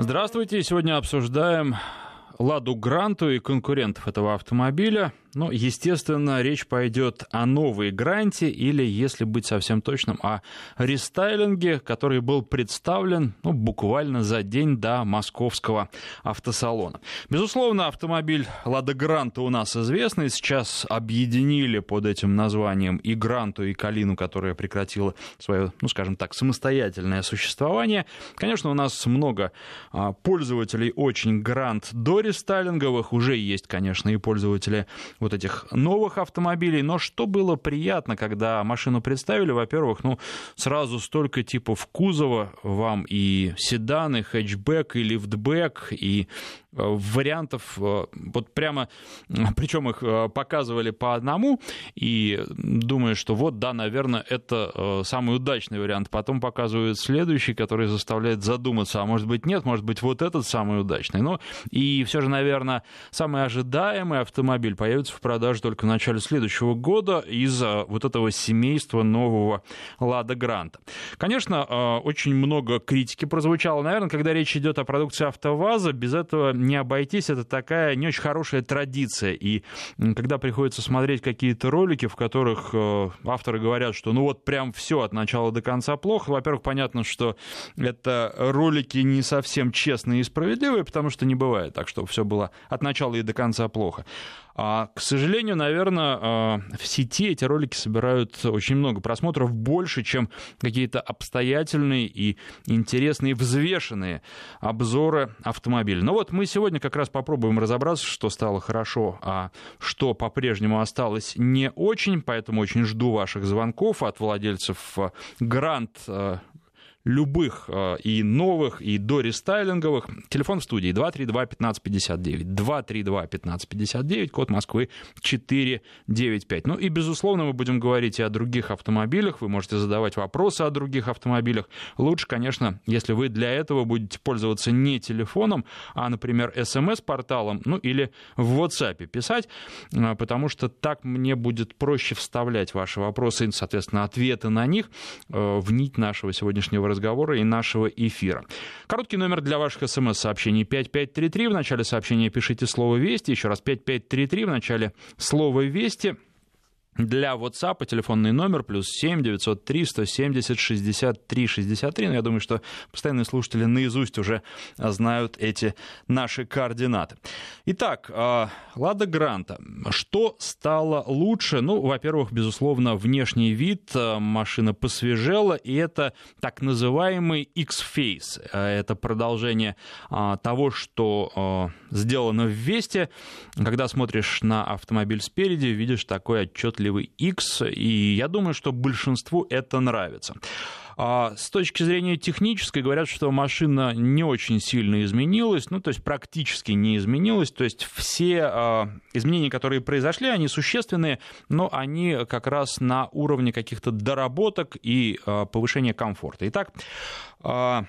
Здравствуйте. Сегодня обсуждаем Ладу Гранту и конкурентов этого автомобиля. Ну, естественно, речь пойдет о новой гранте или, если быть совсем точным, о рестайлинге, который был представлен ну, буквально за день до московского автосалона. Безусловно, автомобиль Лада Гранта у нас известный. Сейчас объединили под этим названием и Гранту, и Калину, которая прекратила свое, ну, скажем так, самостоятельное существование. Конечно, у нас много а, пользователей очень Грант до рестайлинговых. Уже есть, конечно, и пользователи вот этих новых автомобилей. Но что было приятно, когда машину представили, во-первых, ну, сразу столько типов кузова вам и седаны, хэтчбэк, и лифтбэк, и вариантов, э, вот прямо, причем их э, показывали по одному, и думаю, что вот, да, наверное, это самый удачный вариант. Потом показывают следующий, который заставляет задуматься, а может быть нет, может быть вот этот самый удачный. Ну, и все же, наверное, самый ожидаемый автомобиль появится в продаже только в начале следующего года из-за вот этого семейства нового Лада Гранта. Конечно, очень много критики прозвучало. Наверное, когда речь идет о продукции АвтоВАЗа, без этого не обойтись, это такая не очень хорошая традиция. И когда приходится смотреть какие-то ролики, в которых э, авторы говорят, что ну вот прям все от начала до конца плохо, во-первых, понятно, что это ролики не совсем честные и справедливые, потому что не бывает так, что все было от начала и до конца плохо. А, к сожалению, наверное, а, в сети эти ролики собирают очень много просмотров, больше, чем какие-то обстоятельные и интересные, взвешенные обзоры автомобиля. Но вот мы сегодня как раз попробуем разобраться, что стало хорошо, а что по-прежнему осталось не очень, поэтому очень жду ваших звонков от владельцев Грант любых э, и новых, и до рестайлинговых. Телефон в студии 232-1559. 232-1559, код Москвы 495. Ну и, безусловно, мы будем говорить и о других автомобилях. Вы можете задавать вопросы о других автомобилях. Лучше, конечно, если вы для этого будете пользоваться не телефоном, а, например, смс-порталом, ну или в WhatsApp писать, э, потому что так мне будет проще вставлять ваши вопросы и, соответственно, ответы на них э, в нить нашего сегодняшнего разговора разговора и нашего эфира. Короткий номер для ваших смс-сообщений 5533. В начале сообщения пишите слово «Вести». Еще раз 5533 в начале слова «Вести». Для WhatsApp телефонный номер плюс 7 903 170 63 63. Но я думаю, что постоянные слушатели наизусть уже знают эти наши координаты. Итак, а, Лада Гранта. Что стало лучше? Ну, во-первых, безусловно, внешний вид. А, машина посвежела, и это так называемый X-Face. А, это продолжение того, что сделано в Весте. Когда смотришь на автомобиль спереди, видишь такой отчетливый причудливый X, и я думаю, что большинству это нравится. А с точки зрения технической говорят, что машина не очень сильно изменилась, ну, то есть практически не изменилась, то есть все а, изменения, которые произошли, они существенные, но они как раз на уровне каких-то доработок и а, повышения комфорта. Итак, а,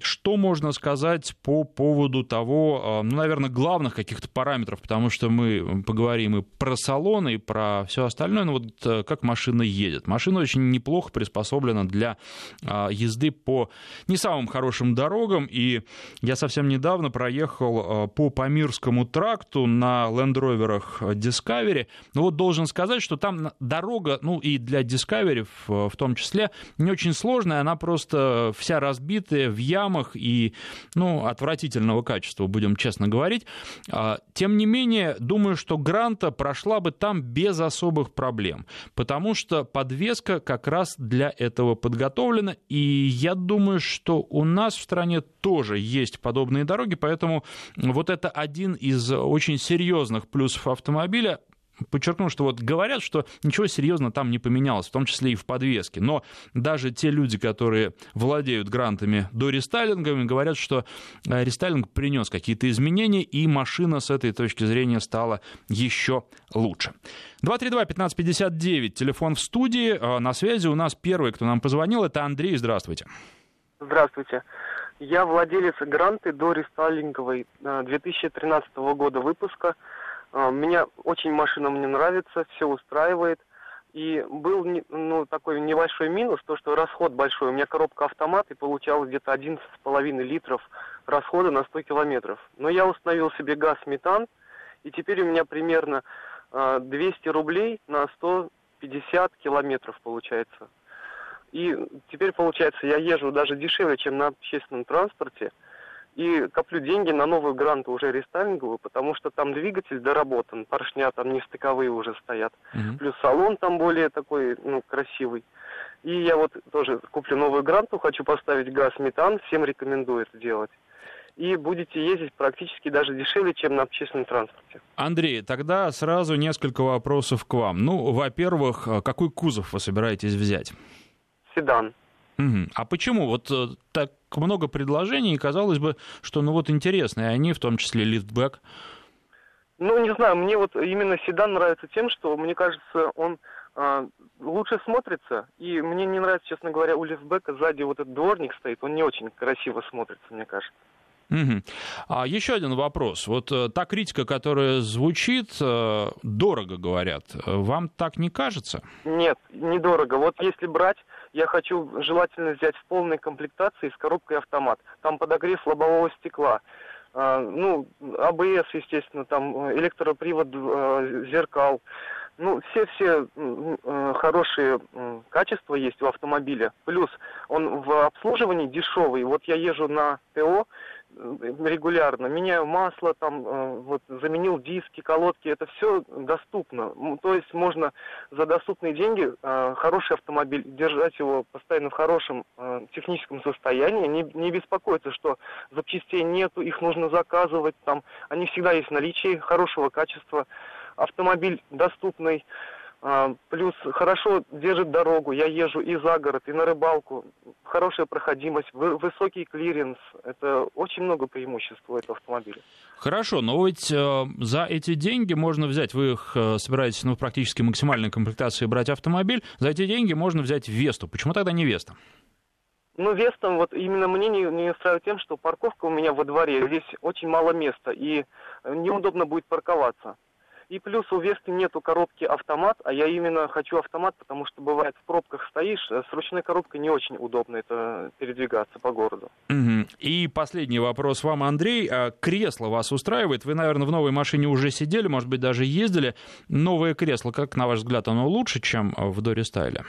что можно сказать по поводу того, а, ну, наверное, главных каких-то параметров, потому что мы поговорим и про салон, и про все остальное, но вот э, как машина едет. Машина очень неплохо приспособлена для а, езды по не самым хорошим дорогам, и я совсем недавно проехал а, по Памирскому тракту на Rover Discovery, но вот должен сказать, что там дорога, ну и для Discovery в, том числе, не очень сложная, она просто вся разбитая в яму, ямах и, ну, отвратительного качества, будем честно говорить. А, тем не менее, думаю, что Гранта прошла бы там без особых проблем, потому что подвеска как раз для этого подготовлена, и я думаю, что у нас в стране тоже есть подобные дороги, поэтому вот это один из очень серьезных плюсов автомобиля, подчеркну, что вот говорят, что ничего серьезно там не поменялось, в том числе и в подвеске. Но даже те люди, которые владеют грантами до рестайлинга, говорят, что э, рестайлинг принес какие-то изменения, и машина с этой точки зрения стала еще лучше. 232-1559, телефон в студии. Э, на связи у нас первый, кто нам позвонил, это Андрей. Здравствуйте. Здравствуйте. Я владелец гранты до рестайлинговой 2013 э, года выпуска. А, меня очень машина мне нравится, все устраивает. И был ну, такой небольшой минус, то, что расход большой. У меня коробка автомат, и получалось где-то 11,5 литров расхода на 100 километров. Но я установил себе газ-метан, и теперь у меня примерно 200 рублей на 150 километров получается. И теперь, получается, я езжу даже дешевле, чем на общественном транспорте, и коплю деньги на новую гранту уже рестайлинговую, потому что там двигатель доработан, поршня там не стыковые уже стоят, mm-hmm. плюс салон там более такой, ну, красивый. И я вот тоже куплю новую гранту, хочу поставить газ-метан, всем рекомендую это делать и будете ездить практически даже дешевле, чем на общественном транспорте. Андрей, тогда сразу несколько вопросов к вам. Ну, во-первых, э, какой кузов вы собираетесь взять? Седан. А почему? Вот э, так много предложений, и казалось бы, что ну вот интересные они, в том числе лифтбэк. Ну, не знаю, мне вот именно седан нравится тем, что, мне кажется, он э, лучше смотрится, и мне не нравится, честно говоря, у лифтбека сзади вот этот дворник стоит, он не очень красиво смотрится, мне кажется. Угу. А еще один вопрос. Вот э, та критика, которая звучит, э, дорого говорят. Вам так не кажется? Нет, недорого. Вот если брать, я хочу желательно взять в полной комплектации с коробкой автомат. Там подогрев лобового стекла. А, ну, АБС, естественно, там э, электропривод зеркал. Ну, все-все хорошие качества есть у автомобиля. Плюс он в обслуживании дешевый. Вот я езжу на ТО, регулярно, меняю масло, там, э, вот, заменил диски, колодки, это все доступно. То есть можно за доступные деньги э, хороший автомобиль, держать его постоянно в хорошем э, техническом состоянии, не, не беспокоиться, что запчастей нету, их нужно заказывать, там, они всегда есть в наличии, хорошего качества, автомобиль доступный, плюс хорошо держит дорогу. Я езжу и за город, и на рыбалку. Хорошая проходимость, высокий клиренс. Это очень много преимуществ у этого автомобиля. Хорошо, но ведь э, за эти деньги можно взять, вы их э, собираетесь ну, практически максимальной комплектации брать автомобиль, за эти деньги можно взять Весту. Почему тогда не Веста? Ну, Вестом, вот именно мне не, не устраивает тем, что парковка у меня во дворе, здесь очень мало места, и неудобно будет парковаться. И плюс у Весты нету коробки автомат, а я именно хочу автомат, потому что бывает в пробках стоишь, э, с ручной коробкой не очень удобно это передвигаться по городу. Угу. И последний вопрос вам, Андрей. А кресло вас устраивает? Вы, наверное, в новой машине уже сидели, может быть, даже ездили. Новое кресло, как на ваш взгляд, оно лучше, чем в Доре Стайле?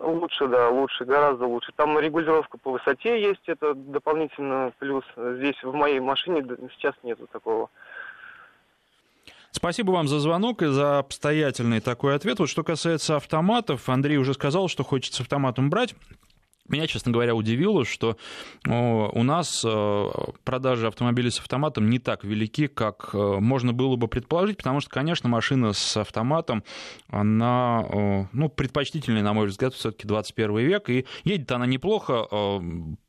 Лучше, да, лучше, гораздо лучше. Там регулировка по высоте есть, это дополнительно плюс. Здесь в моей машине сейчас нету такого. Спасибо вам за звонок и за обстоятельный такой ответ. Вот что касается автоматов, Андрей уже сказал, что хочется автоматом брать. Меня, честно говоря, удивило, что у нас э, продажи автомобилей с автоматом не так велики, как э, можно было бы предположить, потому что, конечно, машина с автоматом, она ну, предпочтительная, на мой взгляд, все-таки 21 век, и едет она неплохо,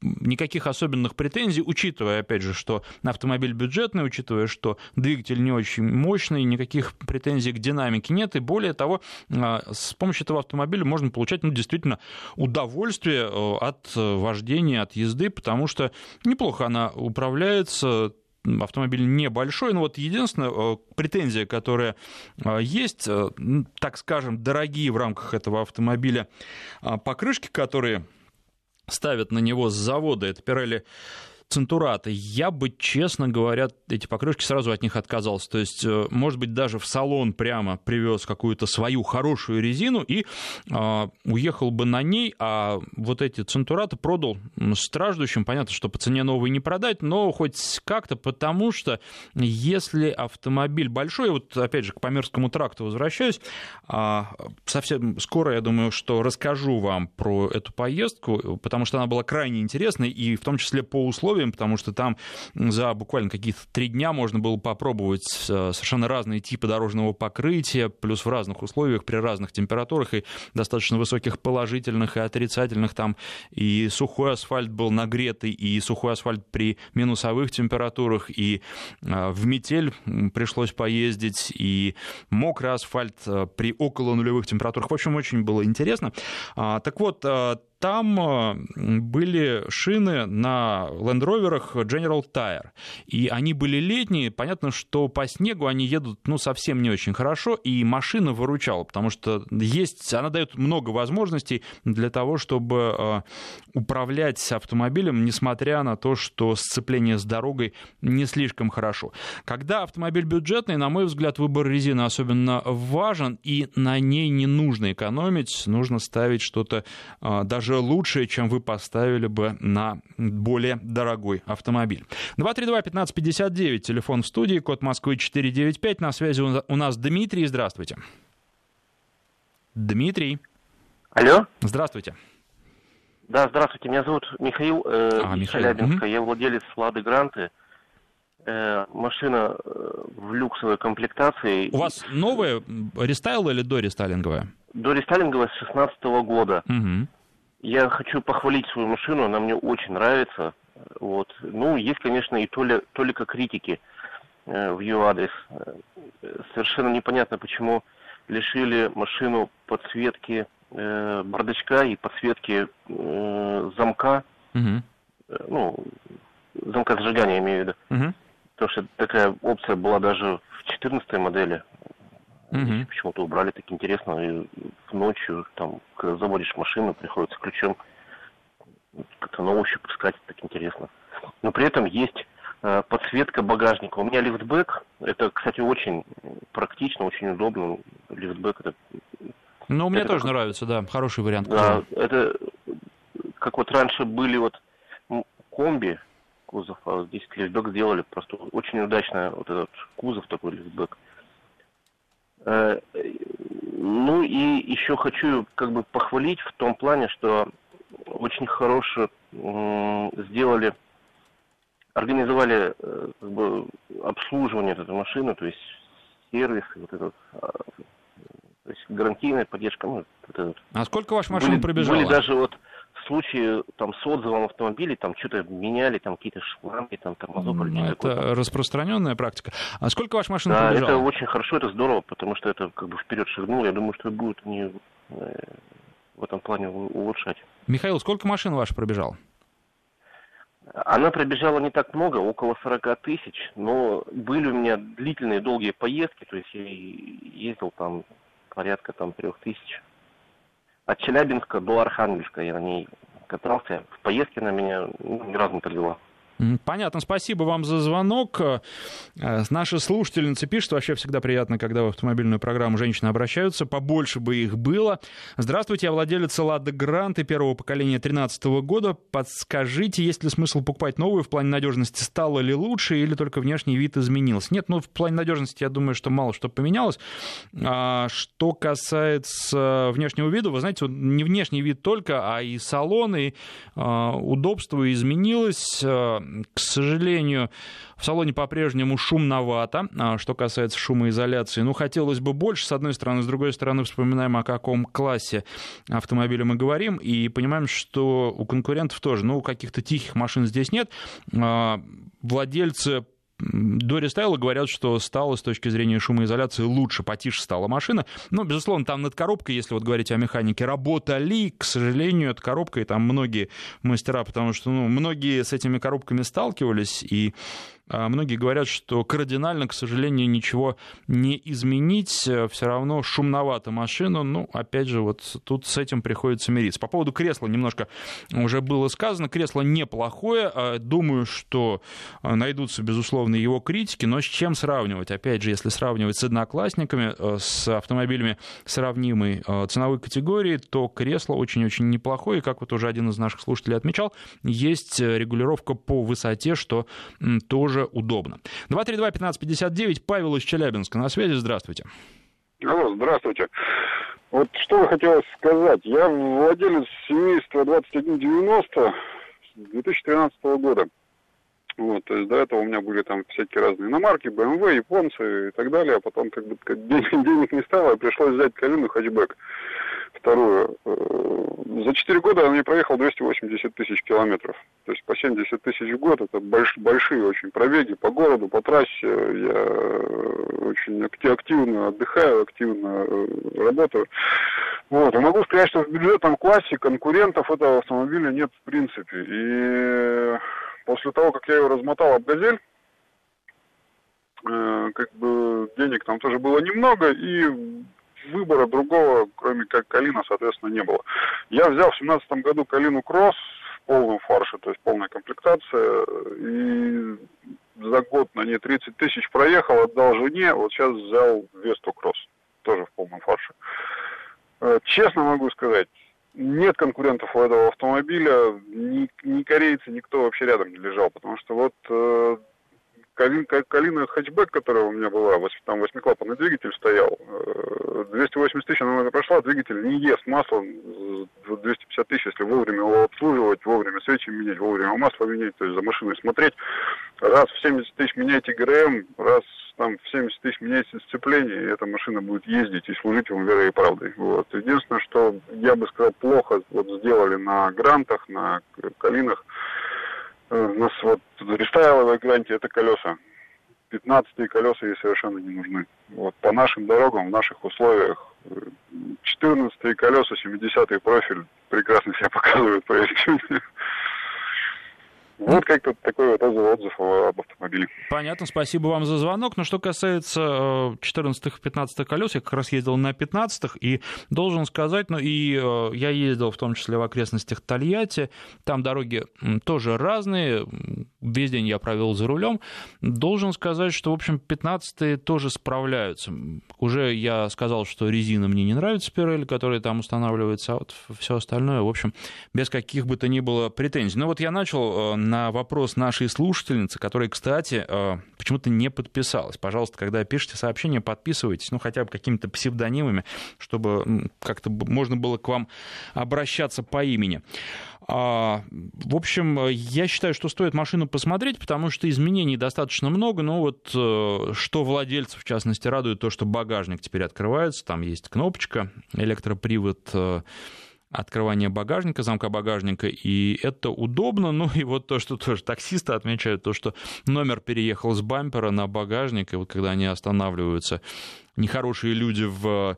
никаких особенных претензий, учитывая, опять же, что автомобиль бюджетный, учитывая, что двигатель не очень мощный, никаких претензий к динамике нет, и более того, с помощью этого автомобиля можно получать, ну, действительно, удовольствие от вождения, от езды, потому что неплохо она управляется, автомобиль небольшой, но вот единственная э, претензия, которая э, есть, э, так скажем, дорогие в рамках этого автомобиля покрышки, которые ставят на него с завода, это Pirelli Центурата, я бы, честно говоря, эти покрышки сразу от них отказался. То есть, э, может быть, даже в салон прямо привез какую-то свою хорошую резину и э, уехал бы на ней, а вот эти Центураты продал страждущим. Понятно, что по цене новый не продать, но хоть как-то, потому что если автомобиль большой, вот опять же к Памирскому тракту возвращаюсь, э, совсем скоро, я думаю, что расскажу вам про эту поездку, потому что она была крайне интересной, и в том числе по условиям, условиям, потому что там за буквально какие-то три дня можно было попробовать э, совершенно разные типы дорожного покрытия, плюс в разных условиях, при разных температурах и достаточно высоких положительных и отрицательных. Там и сухой асфальт был нагретый, и сухой асфальт при минусовых температурах, и э, в метель пришлось поездить, и мокрый асфальт э, при около нулевых температурах. В общем, очень было интересно. А, так вот, там э, были шины на Land Rover General Tire, и они были летние, понятно, что по снегу они едут, ну, совсем не очень хорошо, и машина выручала, потому что есть, она дает много возможностей для того, чтобы э, управлять автомобилем, несмотря на то, что сцепление с дорогой не слишком хорошо. Когда автомобиль бюджетный, на мой взгляд, выбор резины особенно важен, и на ней не нужно экономить, нужно ставить что-то э, даже лучшее, чем вы поставили бы на более дорогой автомобиль. 232-1559, телефон в студии, код Москвы 495, на связи у нас Дмитрий, здравствуйте. Дмитрий. Алло. Здравствуйте. Да, здравствуйте, меня зовут Михаил, э, а, Михаил. Челябинска. Угу. Я владелец Лады Гранты. Э, машина э, в люксовой комплектации. У вас новая рестайл или до рестайлинговая? До рестайлинговая с 16 года. Угу. Я хочу похвалить свою машину, она мне очень нравится. Вот. Ну, есть, конечно, и толя, толика критики э, в ее адрес. Э, совершенно непонятно, почему лишили машину подсветки э, бардачка и подсветки э, замка, угу. ну, замка зажигания, имею в виду. Угу. Потому что такая опция была даже в 14 модели. Угу. Почему-то убрали, так интересно. И ночью, там, когда заводишь машину, приходится ключом как-то на ощупь искать, так интересно. Но при этом есть э, подсветка багажника. У меня лифтбэк, это, кстати, очень практично, очень удобно. Лифтбэк это ну, мне это тоже как... нравится, да, хороший вариант. Да, это как вот раньше были вот комби кузов, а здесь лифтбэк сделали просто очень удачно вот этот кузов такой лифтбэк. Ну и еще хочу как бы похвалить в том плане, что очень хорошо сделали, организовали э, как бы обслуживание этой машины, то есть сервис, вот этот а, то есть гарантийная поддержка. Ну, вот этот. А сколько ваша машина были, пробежала? Были даже вот случаи там с отзывом автомобилей, там что-то меняли, там какие-то шланги, там тормозопали. Ну, это такое. распространенная практика. А сколько ваша машина да, пробежала? это очень хорошо, это здорово, потому что это как бы вперед шагнул. Я думаю, что будет не э, в этом плане улучшать. Михаил, сколько машин ваша пробежала? Она пробежала не так много, около 40 тысяч, но были у меня длительные долгие поездки, то есть я ездил там порядка там трех тысяч. От Челябинска до Архангельска я на ней катался. В поездке на меня ну, ни разу не подвела. Понятно, спасибо вам за звонок. Э, наши слушательницы пишут, вообще всегда приятно, когда в автомобильную программу женщины обращаются, побольше бы их было. Здравствуйте, я владелец Лада Гранты первого поколения 2013 года. Подскажите, есть ли смысл покупать новую в плане надежности? Стало ли лучше или только внешний вид изменился? Нет, ну в плане надежности я думаю, что мало что поменялось. А, что касается внешнего вида, вы знаете, не внешний вид только, а и салон, и а, удобство изменилось к сожалению, в салоне по-прежнему шумновато, а что касается шумоизоляции. Ну, хотелось бы больше, с одной стороны. С другой стороны, вспоминаем, о каком классе автомобиля мы говорим, и понимаем, что у конкурентов тоже, ну, каких-то тихих машин здесь нет. А, владельцы до рестайла говорят, что стало с точки зрения шумоизоляции лучше, потише стала машина. Но, безусловно, там над коробкой, если вот говорить о механике, работали, к сожалению, эта коробка, и там многие мастера, потому что ну, многие с этими коробками сталкивались, и многие говорят, что кардинально, к сожалению, ничего не изменить. Все равно шумновато машина. Ну, опять же, вот тут с этим приходится мириться. По поводу кресла немножко уже было сказано. Кресло неплохое. А думаю, что найдутся, безусловно, его критики. Но с чем сравнивать? Опять же, если сравнивать с одноклассниками, э, с автомобилями сравнимой э, ценовой категории, то кресло очень-очень неплохое. И, как вот уже один из наших слушателей отмечал, есть регулировка по высоте, что тоже тоже удобно. 232-1559, Павел из Челябинска на связи, здравствуйте. Алло, здравствуйте. Вот что хотелось сказать. Я владелец семейства 2190 с 2013 года. Вот, то есть до этого у меня были там всякие разные иномарки, BMW, японцы и так далее, а потом как бы денег, денег не стало, пришлось взять Калину хэтчбэк вторую. Э, за 4 года я проехал 280 тысяч километров. То есть по 70 тысяч в год. Это больш, большие очень пробеги по городу, по трассе. Я очень активно отдыхаю, активно э, работаю. Вот. И могу сказать, что в бюджетном классе конкурентов этого автомобиля нет в принципе. И после того, как я его размотал об газель, э, как бы денег там тоже было немного, и выбора другого, кроме как Калина, соответственно, не было. Я взял в 2017 году Калину Кросс в полном фарше, то есть полная комплектация, и за год на ней 30 тысяч проехал, отдал жене, вот сейчас взял Весту Кросс, тоже в полном фарше. Э, честно могу сказать, нет конкурентов у этого автомобиля, ни, ни корейцы, никто вообще рядом не лежал, потому что вот э, Калин, Калина хэтчбэк, которая у меня была, там восьмиклапанный двигатель стоял, 280 э, тысяч она прошла, двигатель не ест масло, 250 тысяч, если вовремя его обслуживать, вовремя свечи менять, вовремя масло менять, то есть за машиной смотреть, раз в 70 тысяч меняйте ГРМ, раз там в 70 тысяч меняйте сцепление, и эта машина будет ездить и служить вам верой и правдой. Вот. Единственное, что я бы сказал, плохо вот сделали на грантах, на калинах, Э, у нас вот рестайловая гарантия это колеса. 15 колеса ей совершенно не нужны. Вот по нашим дорогам, в наших условиях 14 э, колеса, 70 профиль прекрасно себя показывают по вот как-то такой вот отзыв об автомобиле. Понятно, спасибо вам за звонок. Но что касается 14-15 э, колес, я как раз ездил на 15-х, и должен сказать, ну и э, я ездил в том числе в окрестностях Тольятти, там дороги тоже разные, весь день я провел за рулем. Должен сказать, что, в общем, 15-е тоже справляются. Уже я сказал, что резина мне не нравится, Пирель, которая там устанавливается, а вот все остальное, в общем, без каких бы то ни было претензий. Ну вот я начал э, на вопрос нашей слушательницы, которая, кстати, э, почему-то не подписалась. Пожалуйста, когда пишете сообщение, подписывайтесь, ну, хотя бы какими-то псевдонимами, чтобы как-то можно было к вам обращаться по имени. А, в общем, я считаю, что стоит машину посмотреть, потому что изменений достаточно много, но вот э, что владельцев, в частности, радует то, что багажник теперь открывается, там есть кнопочка, электропривод э, открывание багажника, замка багажника, и это удобно. Ну и вот то, что тоже таксисты отмечают, то, что номер переехал с бампера на багажник, и вот когда они останавливаются, нехорошие люди в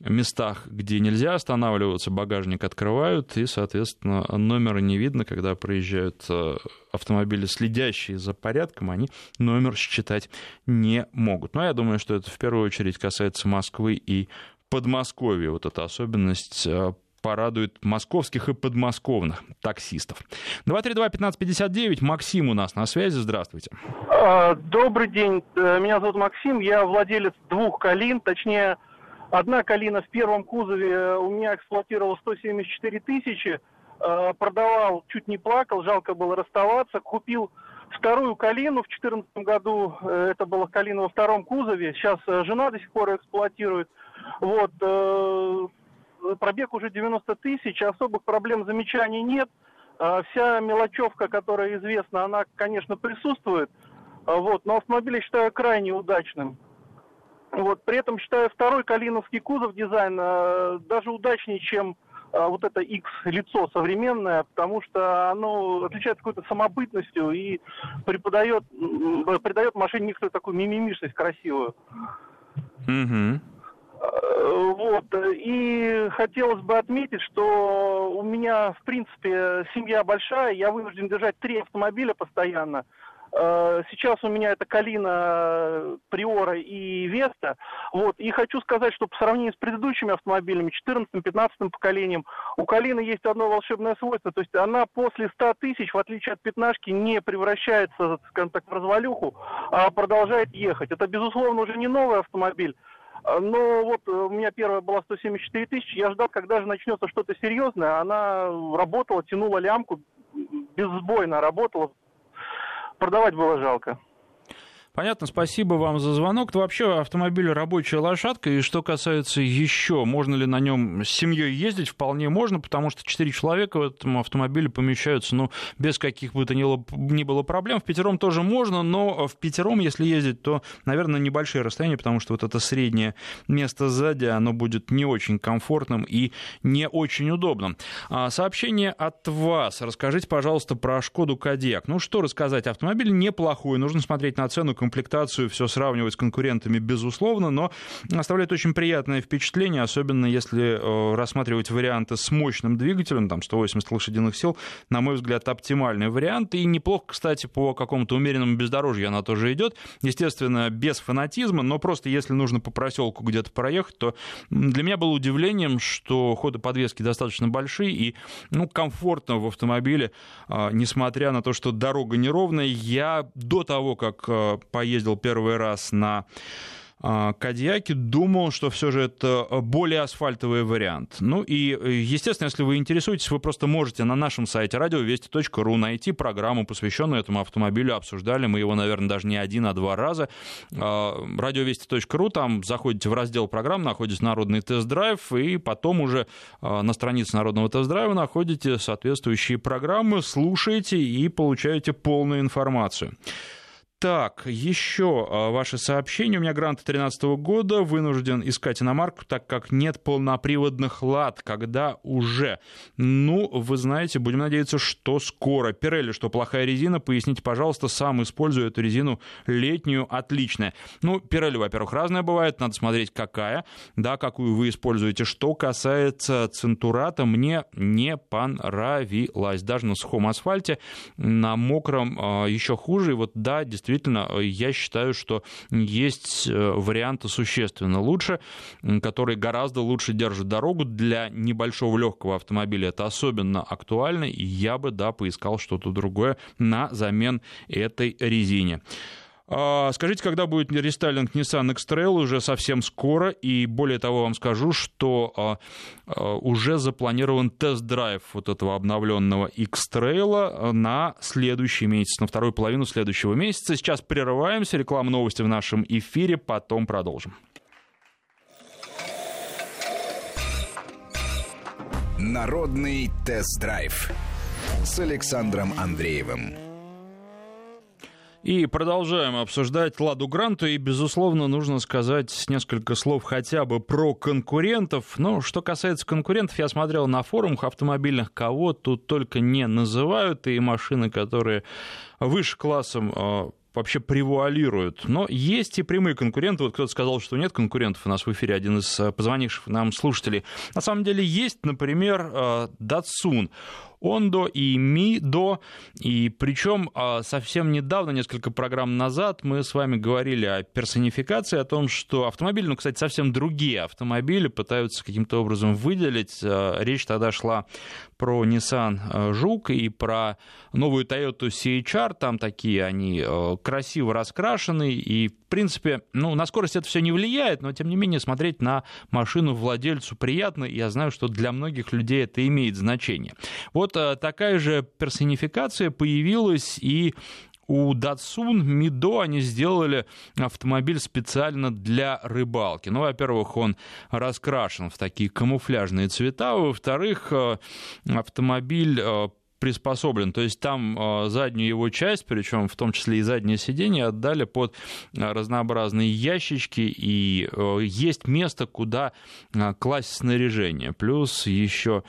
местах, где нельзя останавливаться, багажник открывают, и, соответственно, номера не видно, когда проезжают э, автомобили, следящие за порядком, они номер считать не могут. Но я думаю, что это в первую очередь касается Москвы и Подмосковья, вот эта особенность э, порадует московских и подмосковных таксистов. 232-1559, Максим у нас на связи, здравствуйте. А, добрый день, э, меня зовут Максим, я владелец двух калин, точнее, одна калина в первом кузове э, у меня эксплуатировала 174 тысячи, э, продавал, чуть не плакал, жалко было расставаться, купил вторую калину в 2014 году, это была калина во втором кузове, сейчас жена до сих пор эксплуатирует, вот, пробег уже 90 тысяч, особых проблем замечаний нет. А, вся мелочевка, которая известна, она, конечно, присутствует. А, вот, но автомобиль я считаю крайне удачным. Вот, при этом считаю второй калиновский кузов дизайн а, даже удачнее, чем вот это X лицо современное, потому что оно отличается какой-то самобытностью и преподает, придает машине некоторую такую мимимишность красивую. Mm-hmm. Вот. И хотелось бы отметить, что у меня, в принципе, семья большая, я вынужден держать три автомобиля постоянно. Э, сейчас у меня это Калина, Приора и Веста. Вот. И хочу сказать, что по сравнению с предыдущими автомобилями, 14-15 поколением, у Калины есть одно волшебное свойство. То есть она после 100 тысяч, в отличие от пятнашки, не превращается, скажем так, в развалюху, а продолжает ехать. Это, безусловно, уже не новый автомобиль, но вот э, у меня первая была 174 тысячи. Я ждал, когда же начнется что-то серьезное. Она работала, тянула лямку, безсбойно работала. Продавать было жалко. Понятно, спасибо вам за звонок. Это вообще автомобиль рабочая лошадка. И что касается еще, можно ли на нем с семьей ездить, вполне можно, потому что четыре человека в этом автомобиле помещаются, ну, без каких бы то ни было проблем. В пятером тоже можно, но в пятером, если ездить, то, наверное, небольшие расстояния, потому что вот это среднее место сзади, оно будет не очень комфортным и не очень удобным. А, сообщение от вас. Расскажите, пожалуйста, про Шкоду Кодиак. Ну, что рассказать? Автомобиль неплохой, нужно смотреть на цену, комплектацию, все сравнивать с конкурентами, безусловно, но оставляет очень приятное впечатление, особенно если э, рассматривать варианты с мощным двигателем, там 180 лошадиных сил, на мой взгляд, оптимальный вариант. И неплохо, кстати, по какому-то умеренному бездорожью она тоже идет. Естественно, без фанатизма, но просто если нужно по проселку где-то проехать, то для меня было удивлением, что ходы подвески достаточно большие и ну, комфортно в автомобиле, а, несмотря на то, что дорога неровная. Я до того, как э, поездил первый раз на а, Кадьяки, думал, что все же это более асфальтовый вариант. Ну и, естественно, если вы интересуетесь, вы просто можете на нашем сайте радиовести.ру найти программу, посвященную этому автомобилю. Обсуждали мы его, наверное, даже не один, а два раза. А, радиовести.ру, там заходите в раздел программ, находите народный тест-драйв, и потом уже а, на странице народного тест-драйва находите соответствующие программы, слушаете и получаете полную информацию. Так, еще а, ваше сообщение. У меня грант 2013 года. Вынужден искать иномарку, так как нет полноприводных лад. Когда уже? Ну, вы знаете, будем надеяться, что скоро. Пирелли, что плохая резина, поясните, пожалуйста. Сам использую эту резину летнюю, отличная. Ну, Пирелли, во-первых, разная бывает. Надо смотреть, какая, да, какую вы используете. Что касается центурата, мне не понравилось. Даже на сухом асфальте, на мокром а, еще хуже. И вот, да, действительно, действительно, э, я считаю, что есть э, варианты существенно лучше, которые гораздо лучше держат дорогу для небольшого легкого автомобиля. Это особенно актуально, и я бы, да, поискал что-то другое на замен этой резине. А, скажите, когда будет рестайлинг Nissan X-Trail уже совсем скоро, и более того вам скажу, что а, а, уже запланирован тест-драйв вот этого обновленного X-Trail на следующий месяц, на вторую половину следующего месяца. Сейчас прерываемся, реклама новости в нашем эфире, потом продолжим. Народный тест-драйв с Александром Андреевым. И продолжаем обсуждать Ладу Гранту, и, безусловно, нужно сказать несколько слов хотя бы про конкурентов. Но что касается конкурентов, я смотрел на форумах автомобильных, кого тут только не называют, и машины, которые выше классом а, вообще превуалируют. Но есть и прямые конкуренты. Вот кто-то сказал, что нет конкурентов. У нас в эфире один из а, позвонивших нам слушателей. На самом деле есть, например, Datsun. Ондо и Мидо. И причем а, совсем недавно, несколько программ назад, мы с вами говорили о персонификации, о том, что автомобили, ну, кстати, совсем другие автомобили пытаются каким-то образом выделить. А, речь тогда шла про Nissan а, Жук и про новую Toyota CHR. Там такие они красиво раскрашены. И, принципе, ну, на скорость это все не влияет, но, тем не менее, смотреть на машину владельцу приятно. Я знаю, что для многих людей это имеет значение. Вот э, такая же персонификация появилась и у Datsun Mido они сделали автомобиль специально для рыбалки. Ну, во-первых, он раскрашен в такие камуфляжные цвета, во-вторых, э, автомобиль э, приспособлен. То есть там заднюю его часть, причем в том числе и заднее сиденье, отдали под разнообразные ящички, и есть место, куда класть снаряжение. Плюс еще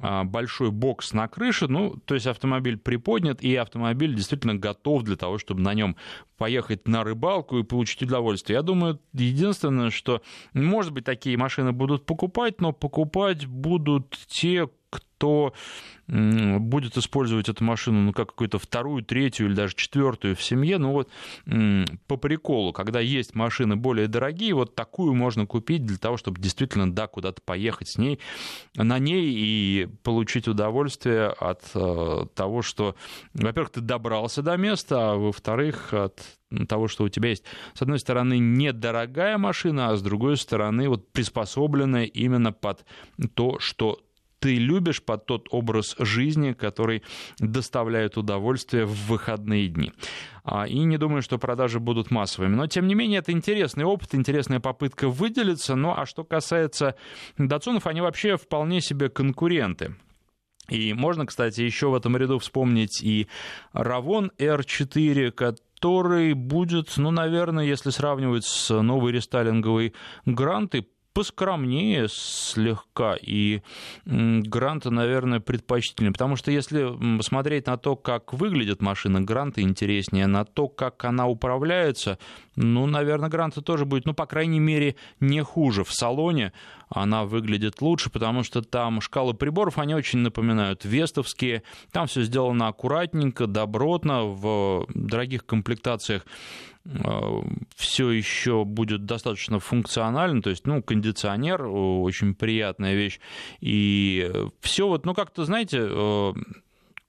а, большой бокс на крыше, ну, то есть автомобиль приподнят, и автомобиль действительно готов для того, чтобы на нем поехать на рыбалку и получить удовольствие. Я думаю, единственное, что, может быть, такие машины будут покупать, но покупать будут те, кто будет использовать эту машину ну, как какую-то вторую, третью или даже четвертую в семье, ну вот по приколу, когда есть машины более дорогие, вот такую можно купить для того, чтобы действительно, да, куда-то поехать с ней, на ней и получить удовольствие от э, того, что, во-первых, ты добрался до места, а во-вторых, от того, что у тебя есть, с одной стороны, недорогая машина, а с другой стороны, вот приспособленная именно под то, что ты любишь, под тот образ жизни, который доставляет удовольствие в выходные дни. А, и не думаю, что продажи будут массовыми. Но, тем не менее, это интересный опыт, интересная попытка выделиться. Ну, а что касается датсунов, они вообще вполне себе конкуренты. И можно, кстати, еще в этом ряду вспомнить и Равон R4, который будет, ну, наверное, если сравнивать с новой рестайлинговой Грантой, поскромнее слегка, и гранты, наверное, предпочтительнее. Потому что если смотреть на то, как выглядит машина, гранты интереснее, на то, как она управляется, ну, наверное, гранты тоже будет, ну, по крайней мере, не хуже. В салоне она выглядит лучше, потому что там шкалы приборов, они очень напоминают вестовские. Там все сделано аккуратненько, добротно, в дорогих комплектациях Э, все еще будет достаточно функционально, то есть, ну, кондиционер очень приятная вещь, и все вот, ну, как-то, знаете, э,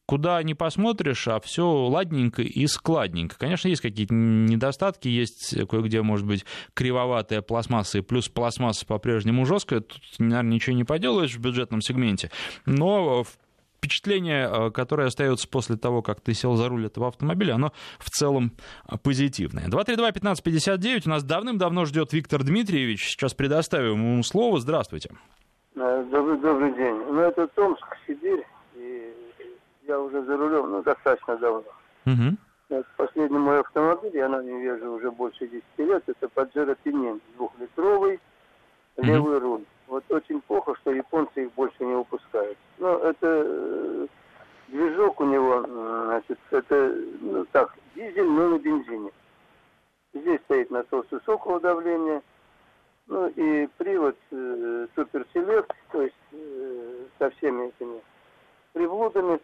куда не посмотришь, а все ладненько и складненько. Конечно, есть какие-то недостатки, есть кое-где, может быть, кривоватая пластмасса, и плюс пластмасса по-прежнему жесткая, тут, наверное, ничего не поделаешь в бюджетном сегменте, но в впечатление, э, которое остается после того, как ты сел за руль этого автомобиля, оно в целом э, позитивное. 232-1559 у нас давным-давно ждет Виктор Дмитриевич. Сейчас предоставим ему слово. Здравствуйте. Э, добрый, добрый день. Ну, это Томск, Сибирь. И я уже за рулем, ну, достаточно давно. Угу. Последний мой автомобиль, я на нем езжу уже больше 10 лет. Это Pajero Pinin, двухлитровый, левый руль. Вот очень плохо, что японцы их больше не выпускают. Ну, это э, движок у него, значит, это, ну так, дизель, но на бензине. Здесь стоит насос высокого давления, ну и привод э, суперселект, то есть э, со всеми этими приблудами.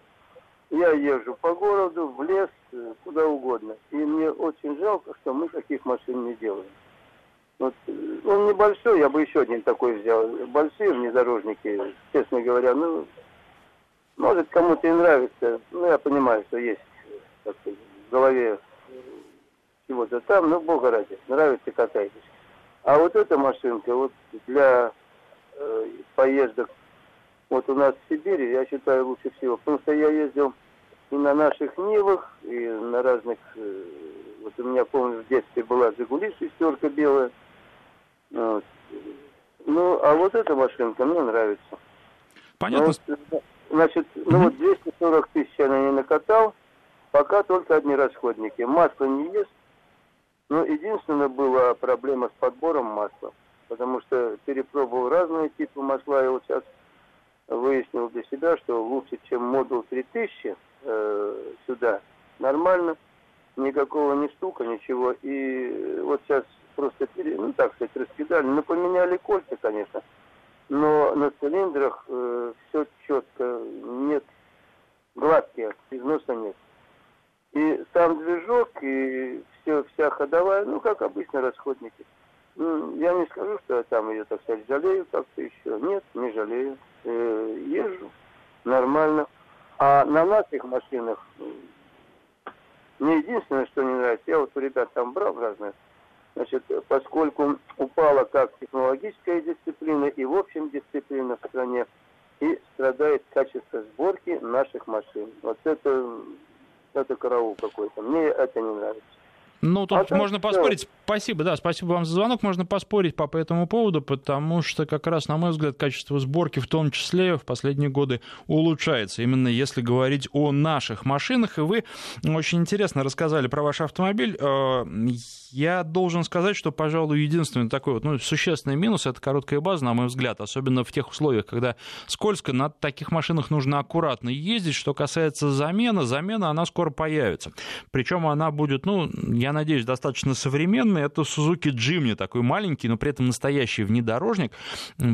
Я езжу по городу, в лес, э, куда угодно. И мне очень жалко, что мы таких машин не делаем. Вот, он небольшой, я бы еще один такой взял. Большие внедорожники, честно говоря, ну, может, кому-то и нравится. Ну, я понимаю, что есть так в голове чего-то там, ну, бога ради, нравится, катайтесь. А вот эта машинка, вот для э, поездок, вот у нас в Сибири, я считаю, лучше всего. Потому что я ездил и на наших Нивах, и на разных... Э, вот у меня, помню, в детстве была «Жигули» шестерка белая. Вот. Ну, а вот эта машинка мне нравится. Понятно. Ну, вот, значит, ну вот 240 тысяч я на ней накатал, пока только одни расходники. Масло не ест. Но единственное была проблема с подбором масла. Потому что перепробовал разные типы масла, и вот сейчас выяснил для себя, что лучше, чем модул 3000 э, сюда, нормально, никакого не стука, ничего. И вот сейчас просто, ну так сказать, раскидали. Ну, поменяли кольца, конечно, но на цилиндрах э, все четко, нет гладкие, износа нет. И сам движок, и все, вся ходовая, ну, как обычно, расходники. Ну, я не скажу, что я там ее, так сказать, жалею как-то еще. Нет, не жалею. Э, езжу нормально. А на наших машинах мне единственное, что не нравится, я вот у ребят там брал разные Значит, поскольку упала как технологическая дисциплина и в общем дисциплина в стране, и страдает качество сборки наших машин. Вот это, это караул какой-то. Мне это не нравится. Ну, тут а можно поспорить. Спасибо, да, спасибо вам за звонок. Можно поспорить по, по этому поводу, потому что как раз, на мой взгляд, качество сборки в том числе в последние годы улучшается. Именно если говорить о наших машинах. И вы очень интересно рассказали про ваш автомобиль. Э, я должен сказать, что, пожалуй, единственный такой вот ну, существенный минус — это короткая база, на мой взгляд, особенно в тех условиях, когда скользко, на таких машинах нужно аккуратно ездить. Что касается замены, замена, она скоро появится. Причем она будет, ну, я надеюсь, достаточно современный. Это Suzuki Jimny, такой маленький, но при этом настоящий внедорожник.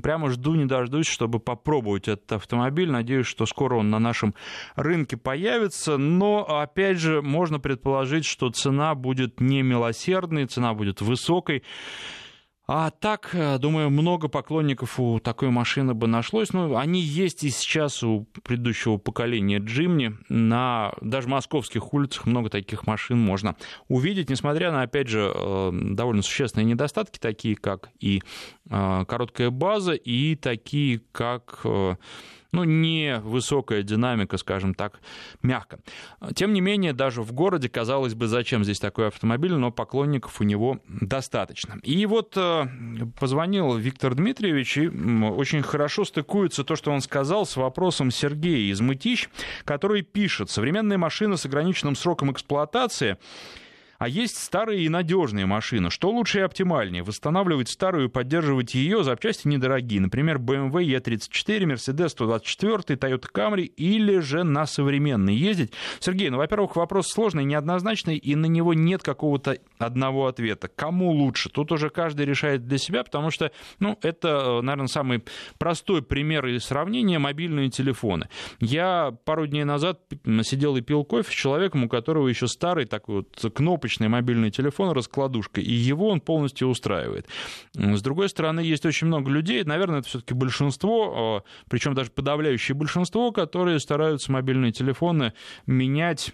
Прямо жду не дождусь, чтобы попробовать этот автомобиль. Надеюсь, что скоро он на нашем рынке появится. Но, опять же, можно предположить, что цена будет не милосердной, цена будет высокой. А так, э, думаю, много поклонников у такой машины бы нашлось. Ну, они есть и сейчас у предыдущего поколения Джимни. На даже московских улицах много таких машин можно увидеть, несмотря на, опять же, э, довольно существенные недостатки, такие как и э, короткая база, и такие как ну, не высокая динамика, скажем так, мягко. Тем не менее, даже в городе, казалось бы, зачем здесь такой автомобиль, но поклонников у него достаточно. И вот э, позвонил Виктор Дмитриевич, и очень хорошо стыкуется то, что он сказал, с вопросом Сергея из Мытищ, который пишет, современные машины с ограниченным сроком эксплуатации а есть старые и надежные машины. Что лучше и оптимальнее? Восстанавливать старую и поддерживать ее, запчасти недорогие. Например, BMW E34, Mercedes 124, Toyota Camry или же на современный ездить. Сергей, ну, во-первых, вопрос сложный, неоднозначный, и на него нет какого-то одного ответа. Кому лучше? Тут уже каждый решает для себя, потому что, ну, это, наверное, самый простой пример и сравнение мобильные телефоны. Я пару дней назад сидел и пил кофе с человеком, у которого еще старый такой вот кнопочный кнопочный мобильный телефон раскладушкой, и его он полностью устраивает. С другой стороны, есть очень много людей, наверное, это все-таки большинство, а, причем даже подавляющее большинство, которые стараются мобильные телефоны менять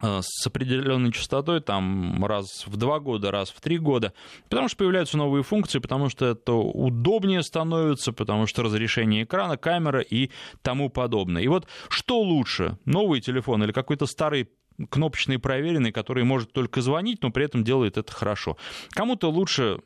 а, с определенной частотой, там раз в два года, раз в три года, потому что появляются новые функции, потому что это удобнее становится, потому что разрешение экрана, камера и тому подобное. И вот что лучше, новый телефон или какой-то старый кнопочный проверенный, который может только звонить, но при этом делает это хорошо. Кому-то лучше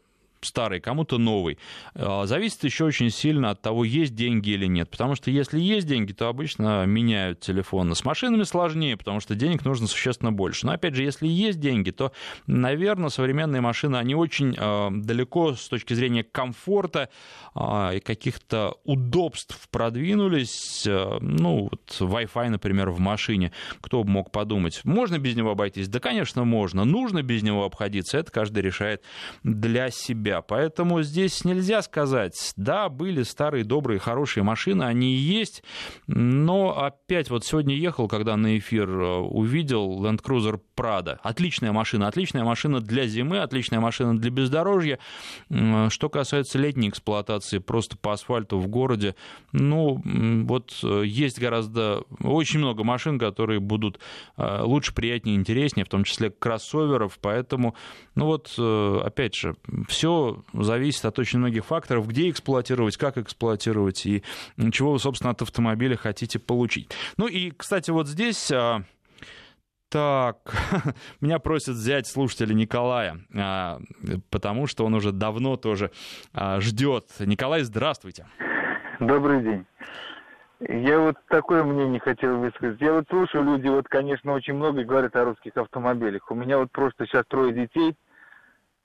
старый, кому-то новый. А, зависит еще очень сильно от того, есть деньги или нет. Потому что если есть деньги, то обычно меняют телефоны. С машинами сложнее, потому что денег нужно существенно больше. Но опять же, если есть деньги, то, наверное, современные машины, они очень э, далеко с точки зрения комфорта э, и каких-то удобств продвинулись. Ну, вот Wi-Fi, например, в машине. Кто бы мог подумать? Можно без него обойтись? Да, конечно, можно. Нужно без него обходиться. Это каждый решает для себя себя. Поэтому здесь нельзя сказать, да, были старые, добрые, хорошие машины, они и есть, но опять вот сегодня ехал, когда на эфир э, увидел Land Cruiser Prado. Отличная машина, отличная машина для зимы, отличная машина для бездорожья. Что касается летней эксплуатации просто по асфальту в городе, ну, вот э, есть гораздо, очень много машин, которые будут э, лучше, приятнее, интереснее, в том числе кроссоверов, поэтому, ну вот, опять же, все зависит от очень многих факторов, где эксплуатировать, как эксплуатировать и чего вы, собственно, от автомобиля хотите получить. Ну и, кстати, вот здесь... А, так, меня просят взять слушателя Николая, а, потому что он уже давно тоже а, ждет. Николай, здравствуйте. Добрый день. Я вот такое мнение хотел высказать. Я вот слушаю, люди вот, конечно, очень много говорят о русских автомобилях. У меня вот просто сейчас трое детей –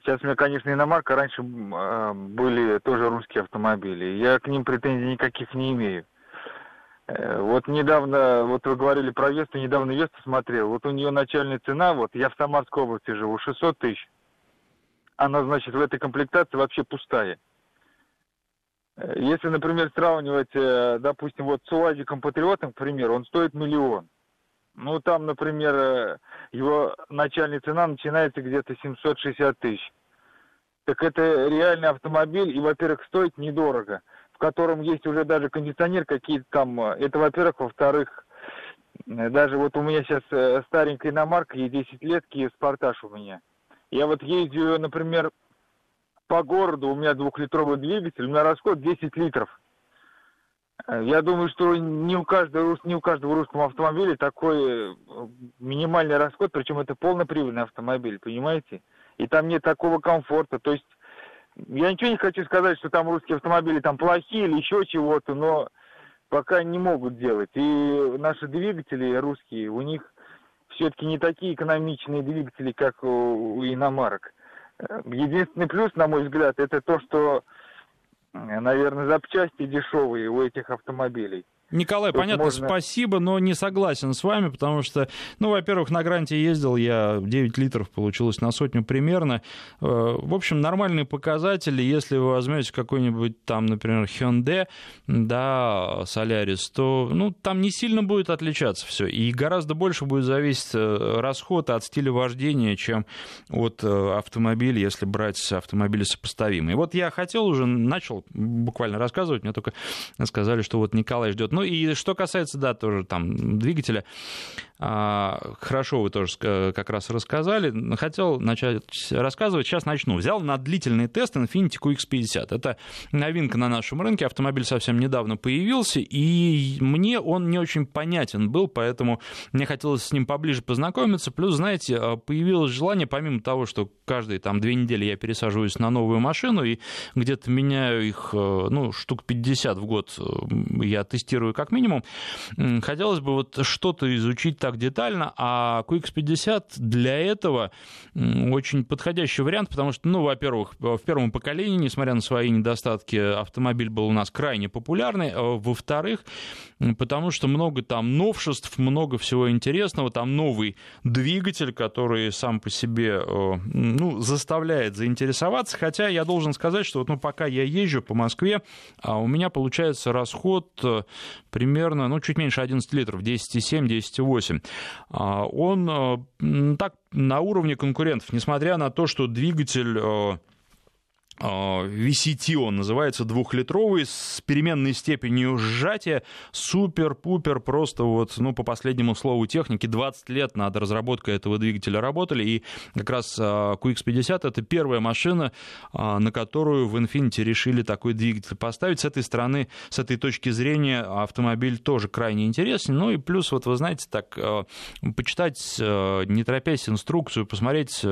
Сейчас у меня, конечно, иномарка, раньше э, были тоже русские автомобили. Я к ним претензий никаких не имею. Э, вот недавно, вот вы говорили про Весту, недавно Весту смотрел. Вот у нее начальная цена, вот я в Самарской области живу, 600 тысяч. Она, значит, в этой комплектации вообще пустая. Э, если, например, сравнивать, э, допустим, вот с УАЗиком Патриотом, к примеру, он стоит миллион. Ну, там, например, э, его начальная цена начинается где-то 760 тысяч. Так это реальный автомобиль, и, во-первых, стоит недорого, в котором есть уже даже кондиционер какие-то там. Э, это, во-первых. Во-вторых, э, даже вот у меня сейчас старенькая иномарка, ей 10 лет, Kia Sportage у меня. Я вот ездию, например, по городу, у меня двухлитровый двигатель, у меня расход 10 литров. Я думаю, что не у каждого, не у каждого русского автомобиля такой э, минимальный расход, причем это полноприводный автомобиль, понимаете? И там нет такого комфорта. То есть я ничего не хочу сказать, что там русские автомобили там плохие или еще чего-то, но пока не могут делать. И наши двигатели русские, у них все-таки не такие экономичные двигатели, как у иномарок. Э, единственный плюс, на мой взгляд, это то, что наверное, запчасти дешевые у этих автомобилей. Николай, Тут понятно, можно... спасибо, но не согласен с вами, потому что, ну, во-первых, на гранте ездил я 9 литров, получилось на сотню примерно. Э, в общем, нормальные показатели, если вы возьмете какой-нибудь там, например, Hyundai, да, Solaris, то, ну, там не сильно будет отличаться все, и гораздо больше будет зависеть э, расход от стиля вождения, чем от э, автомобиля, если брать автомобили сопоставимые. Вот я хотел уже, начал буквально рассказывать, мне только сказали, что вот Николай ждет Ну и что касается, да, тоже там двигателя, а, хорошо вы тоже как раз рассказали. Хотел начать рассказывать, сейчас начну. Взял на длительный тест Infiniti QX50. Это новинка на нашем рынке, автомобиль совсем недавно появился, и мне он не очень понятен был, поэтому мне хотелось с ним поближе познакомиться. Плюс, знаете, а, появилось желание, помимо того, что каждые там две недели я пересаживаюсь на новую машину и где-то меняю их, э, ну, штук 50 в год я тестирую как минимум, хотелось бы вот что-то изучить так детально, а QX50 для этого очень подходящий вариант, потому что, ну, во-первых, в первом поколении, несмотря на свои недостатки, автомобиль был у нас крайне популярный, а во-вторых, потому что много там новшеств, много всего интересного, там новый двигатель, который сам по себе, э, ну, заставляет заинтересоваться, хотя я должен сказать, что вот, ну, пока я езжу по Москве, а у меня получается расход э, примерно, ну, чуть меньше 11 литров, 10,7-10,8. А, он э, так на уровне конкурентов, несмотря на то, что двигатель э, VCT он называется, двухлитровый, с переменной степенью сжатия, супер-пупер, просто вот, ну, по последнему слову техники, 20 лет над разработкой этого двигателя работали, и как раз а, QX50 это первая машина, а, на которую в Infiniti решили такой двигатель поставить. С этой стороны, с этой точки зрения автомобиль тоже крайне интересен, ну и плюс, вот вы знаете, так, а, почитать, не торопясь, инструкцию, посмотреть,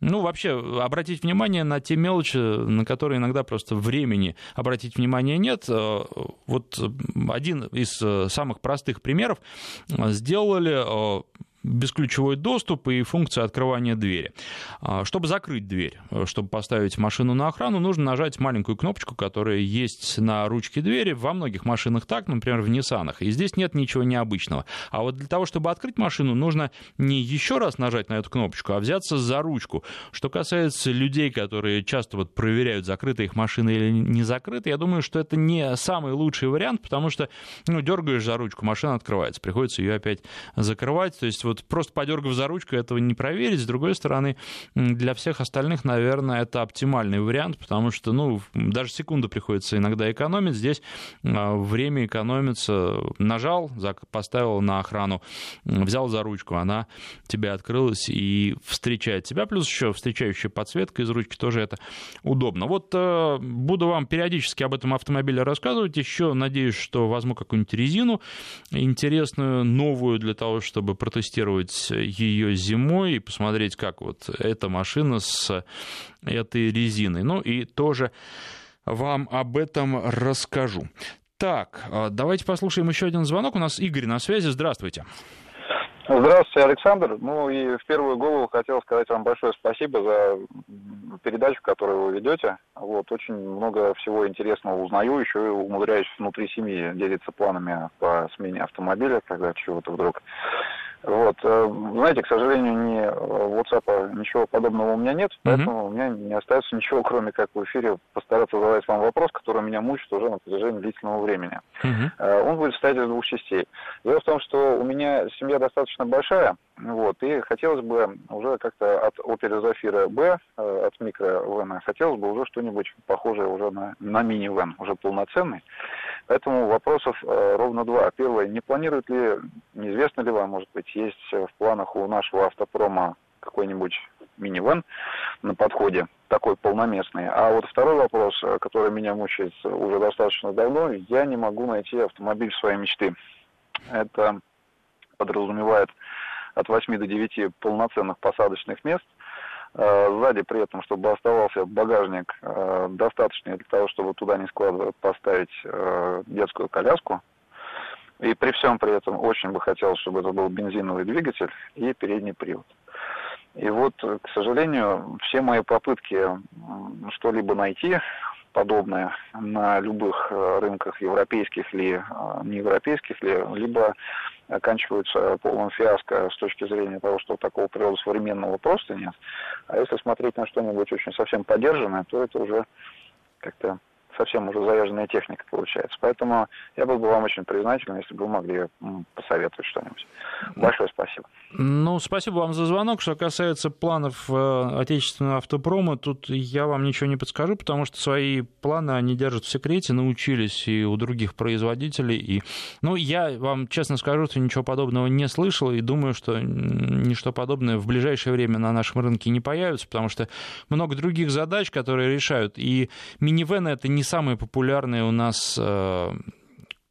ну, вообще обратить внимание на те мелочи, на которые иногда просто времени обратить внимание нет. Э, вот один из э, самых простых примеров сделали э, бесключевой доступ и функция открывания двери. А, чтобы закрыть дверь, чтобы поставить машину на охрану, нужно нажать маленькую кнопочку, которая есть на ручке двери. Во многих машинах так, например, в Nissan. И здесь нет ничего необычного. А вот для того, чтобы открыть машину, нужно не еще раз нажать на эту кнопочку, а взяться за ручку. Что касается людей, которые часто вот проверяют, закрыта их машина или не закрыта, я думаю, что это не самый лучший вариант, потому что ну, дергаешь за ручку, машина открывается, приходится ее опять закрывать. То есть вот просто подергав за ручку этого не проверить. С другой стороны, для всех остальных, наверное, это оптимальный вариант, потому что, ну, даже секунду приходится иногда экономить. Здесь а, время экономится. Нажал, поставил на охрану, взял за ручку, она тебе открылась и встречает тебя. Плюс еще встречающая подсветка из ручки тоже это удобно. Вот э, буду вам периодически об этом автомобиле рассказывать. Еще надеюсь, что возьму какую-нибудь резину интересную, новую для того, чтобы протестировать протестировать ее зимой и посмотреть, как вот эта машина с этой резиной. Ну и тоже вам об этом расскажу. Так, а, давайте послушаем еще один звонок. У нас Игорь на связи. Здравствуйте. Здравствуйте, Александр. Ну и в первую голову хотел сказать вам большое спасибо за передачу, которую вы ведете. Вот, очень много всего интересного узнаю, еще и умудряюсь внутри семьи делиться планами по смене автомобиля, когда чего-то вдруг вот. Э, знаете, к сожалению, ни э, WhatsApp, ничего подобного у меня нет, поэтому mm-hmm. у меня не остается ничего, кроме как в эфире постараться задать вам вопрос, который меня мучит уже на протяжении длительного времени. Mm-hmm. Он будет состоять из двух частей. Дело в том, что у меня семья достаточно большая, вот, и хотелось бы уже как-то от Opel Zafira B, от микро хотелось бы уже что-нибудь похожее уже на, на мини-вен, уже полноценный. Поэтому вопросов э, ровно два. Первое, не планирует ли, неизвестно ли вам, может быть, есть в планах у нашего автопрома какой-нибудь минивэн на подходе, такой полноместный. А вот второй вопрос, э, который меня мучает уже достаточно давно, я не могу найти автомобиль своей мечты. Это подразумевает от 8 до 9 полноценных посадочных мест – Э, сзади при этом, чтобы оставался багажник э, достаточный для того, чтобы туда не складывать, поставить э, детскую коляску. И при всем при этом очень бы хотелось, чтобы это был бензиновый двигатель и передний привод. И вот, к сожалению, все мои попытки что-либо найти подобное на любых рынках, европейских или неевропейских ли, либо оканчиваются полным фиаско с точки зрения того, что такого природа современного просто нет. А если смотреть на что-нибудь очень совсем поддержанное, то это уже как-то совсем уже заряженная техника получается. Поэтому я был бы вам очень признателен, если бы вы могли посоветовать что-нибудь. Большое спасибо. Ну, спасибо вам за звонок. Что касается планов э, отечественного автопрома, тут я вам ничего не подскажу, потому что свои планы они держат в секрете, научились и у других производителей. И... Ну, я вам честно скажу, что ничего подобного не слышал, и думаю, что ничто подобное в ближайшее время на нашем рынке не появится, потому что много других задач, которые решают. И минивены — это не самые популярные у нас э,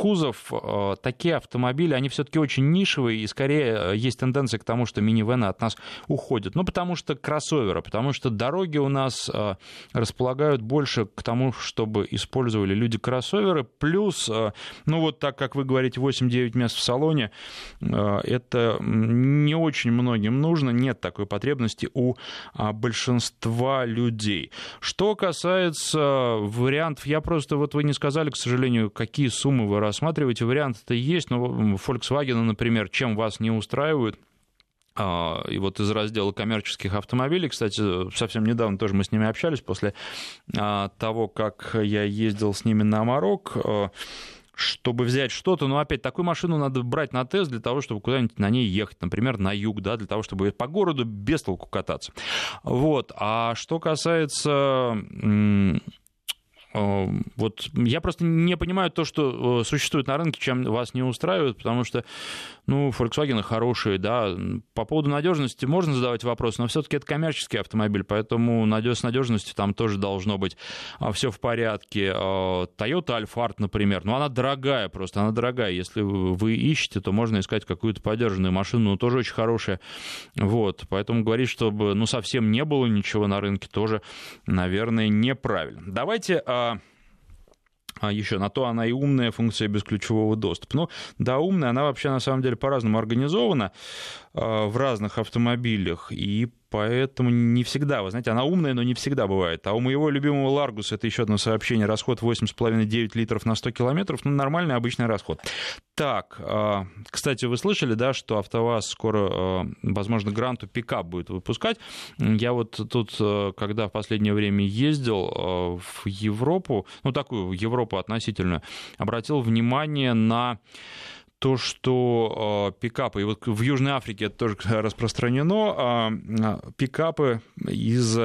кузов, э, такие автомобили, они все-таки очень нишевые, и скорее э, есть тенденция к тому, что минивены от нас уходят. Ну, потому что кроссоверы, потому что дороги у нас э, располагают больше к тому, чтобы использовали люди кроссоверы, плюс, ну, вот так, как вы говорите, 8-9 мест в салоне, это не очень многим нужно, нет такой потребности у а, большинства людей. Что касается вариантов, я просто, вот вы не сказали, к сожалению, какие суммы вы рассматриваете, варианты-то есть, но Volkswagen, например, чем вас не устраивает, а, и вот из раздела коммерческих автомобилей, кстати, совсем недавно тоже мы с ними общались после а, того, как я ездил с ними на Марок, а, чтобы взять что-то, но опять такую машину надо брать на тест для того, чтобы куда-нибудь на ней ехать, например, на юг, да, для того, чтобы по городу без толку кататься. Вот. А что касается вот я просто не понимаю то, что э, существует на рынке, чем вас не устраивает, потому что, ну, Volkswagen хорошие, да. По поводу надежности можно задавать вопрос, но все-таки это коммерческий автомобиль, поэтому с надежностью там тоже должно быть а, все в порядке. Э, Toyota Alphard, например, ну, она дорогая просто, она дорогая. Если вы ищете, то можно искать какую-то подержанную машину, но тоже очень хорошая. Вот, поэтому говорить, чтобы, ну, совсем не было ничего на рынке, тоже, наверное, неправильно. Давайте а, а еще на то она и умная функция бесключевого доступа. Ну, да, умная, она вообще на самом деле по-разному организована в разных автомобилях, и поэтому не всегда, вы знаете, она умная, но не всегда бывает. А у моего любимого Ларгуса, это еще одно сообщение, расход 8,5-9 литров на 100 километров, ну, нормальный обычный расход. Так, а, кстати, вы слышали, да, что АвтоВАЗ скоро, а, возможно, Гранту пикап будет выпускать. Я вот тут, а, когда в последнее время ездил в Европу, ну, такую Европу относительно, обратил внимание на то, что э, пикапы, и вот в Южной Африке это тоже распространено, э, пикапы из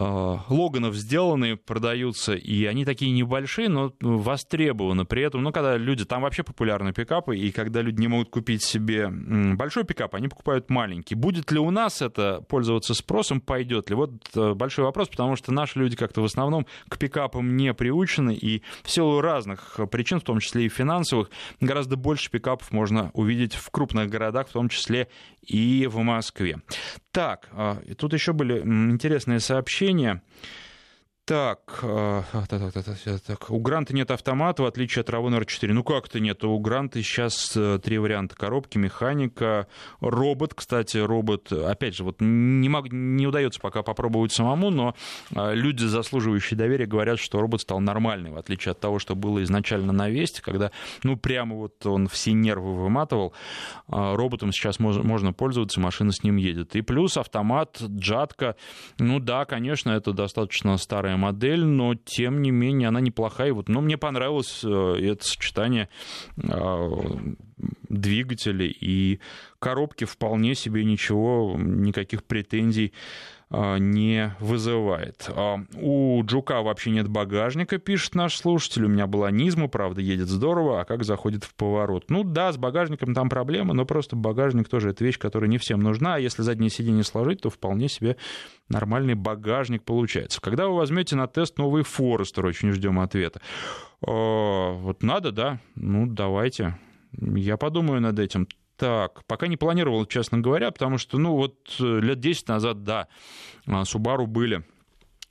Логанов сделаны, продаются, и они такие небольшие, но востребованы. При этом, ну, когда люди, там вообще популярны пикапы, и когда люди не могут купить себе большой пикап, они покупают маленький. Будет ли у нас это пользоваться спросом, пойдет ли? Вот э, большой вопрос, потому что наши люди как-то в основном к пикапам не приучены, и в силу разных причин, в том числе и финансовых, гораздо больше пикапов можно увидеть в крупных городах, в том числе и в Москве. Так, а, тут еще были интересные сообщения. Так, э, так, так, так, так, у Гранта нет автомата, в отличие от Равон R4. Ну как-то нет, у Гранта сейчас э, три варианта. Коробки, механика, робот, кстати, робот, опять же, вот не, мог, не удается пока попробовать самому, но э, люди, заслуживающие доверия, говорят, что робот стал нормальный, в отличие от того, что было изначально на Весте, когда, ну, прямо вот он все нервы выматывал, роботом сейчас можно пользоваться, машина с ним едет. И плюс автомат, джатка, ну да, конечно, это достаточно старая модель, но тем не менее она неплохая. Вот, ну, мне понравилось э, это сочетание э, двигателей и коробки вполне себе ничего, никаких претензий не вызывает. А, у Джука вообще нет багажника, пишет наш слушатель. У меня была Низма, правда, едет здорово, а как заходит в поворот? Ну да, с багажником там проблема, но просто багажник тоже это вещь, которая не всем нужна. А если заднее сиденье сложить, то вполне себе нормальный багажник получается. Когда вы возьмете на тест новый Форестер, очень ждем ответа. А, вот надо, да? Ну, давайте. Я подумаю над этим. Так, пока не планировал, честно говоря, потому что, ну, вот э, лет 10 назад, да, Subaru были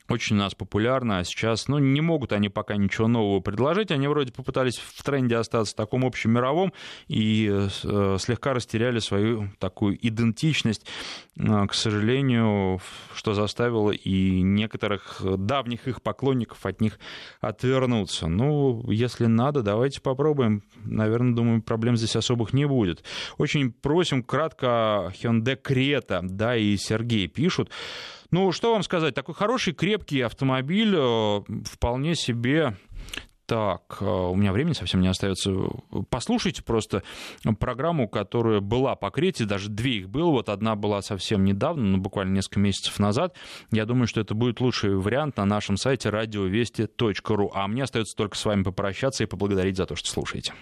очень у нас популярна, а сейчас, ну, не могут они пока ничего нового предложить, они вроде попытались в тренде остаться таком общем мировом и э, слегка растеряли свою такую идентичность, э, к сожалению, что заставило и некоторых давних их поклонников от них отвернуться. Ну, если надо, давайте попробуем. Наверное, думаю, проблем здесь особых не будет. Очень просим кратко Hyundai Creta, да, и Сергей пишут, Ну, что вам сказать, такой хороший, крепкий автомобиль, э, вполне себе так, э, у меня времени совсем не остается. Послушайте просто программу, которая была по Крете, даже две их было. Вот одна была совсем недавно, ну, буквально несколько месяцев назад. Я думаю, что это будет лучший вариант на нашем сайте радиовести.ру. А мне остается только с вами попрощаться и поблагодарить за то, что слушаете.